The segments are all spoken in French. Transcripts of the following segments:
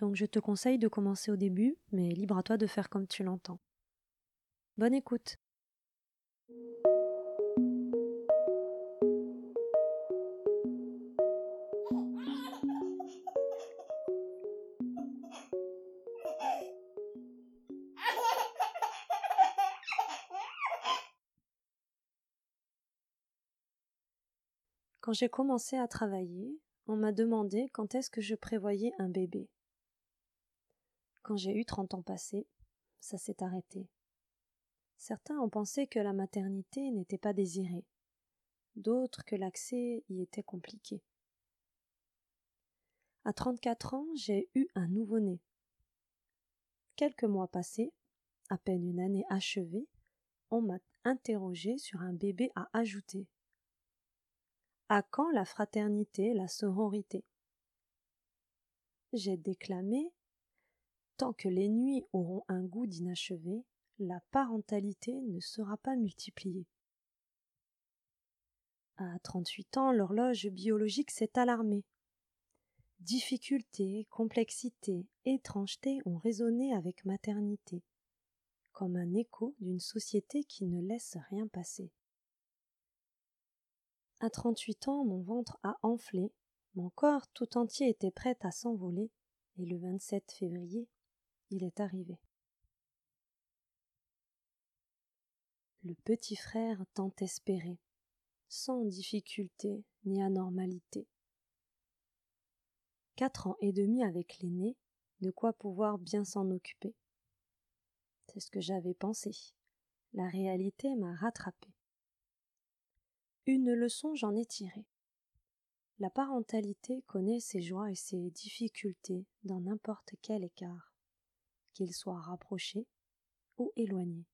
donc je te conseille de commencer au début, mais libre à toi de faire comme tu l'entends. Bonne écoute. Quand j'ai commencé à travailler, on m'a demandé quand est-ce que je prévoyais un bébé. Quand j'ai eu trente ans passés, ça s'est arrêté. Certains ont pensé que la maternité n'était pas désirée, d'autres que l'accès y était compliqué. À trente-quatre ans, j'ai eu un nouveau-né. Quelques mois passés, à peine une année achevée, on m'a interrogé sur un bébé à ajouter. À quand la fraternité, la sororité? J'ai déclamé Que les nuits auront un goût d'inachevé, la parentalité ne sera pas multipliée. À trente-huit ans, l'horloge biologique s'est alarmée. Difficultés, complexité, étrangeté ont résonné avec maternité, comme un écho d'une société qui ne laisse rien passer. À trente-huit ans, mon ventre a enflé, mon corps tout entier était prêt à s'envoler, et le 27 février, il est arrivé. Le petit frère tant espéré, sans difficulté ni anormalité. Quatre ans et demi avec l'aîné, de quoi pouvoir bien s'en occuper. C'est ce que j'avais pensé. La réalité m'a rattrapé. Une leçon j'en ai tiré. La parentalité connaît ses joies et ses difficultés dans n'importe quel écart qu'il soit rapproché ou éloigné.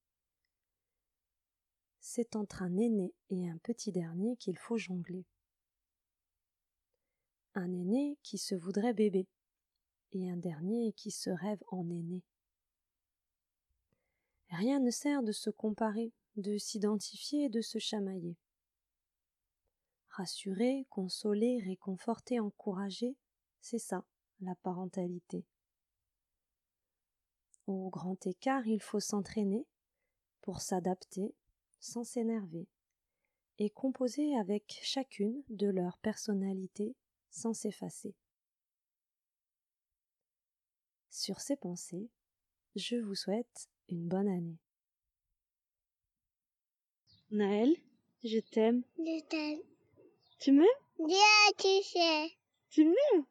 C'est entre un aîné et un petit dernier qu'il faut jongler. Un aîné qui se voudrait bébé et un dernier qui se rêve en aîné. Rien ne sert de se comparer, de s'identifier et de se chamailler. Rassurer, consoler, réconforter, encourager, c'est ça, la parentalité. Au grand écart, il faut s'entraîner pour s'adapter sans s'énerver et composer avec chacune de leur personnalité sans s'effacer. Sur ces pensées, je vous souhaite une bonne année. Naël, je t'aime. Je t'aime. Tu m'aimes? Bien, tu sais. Tu m'aimes?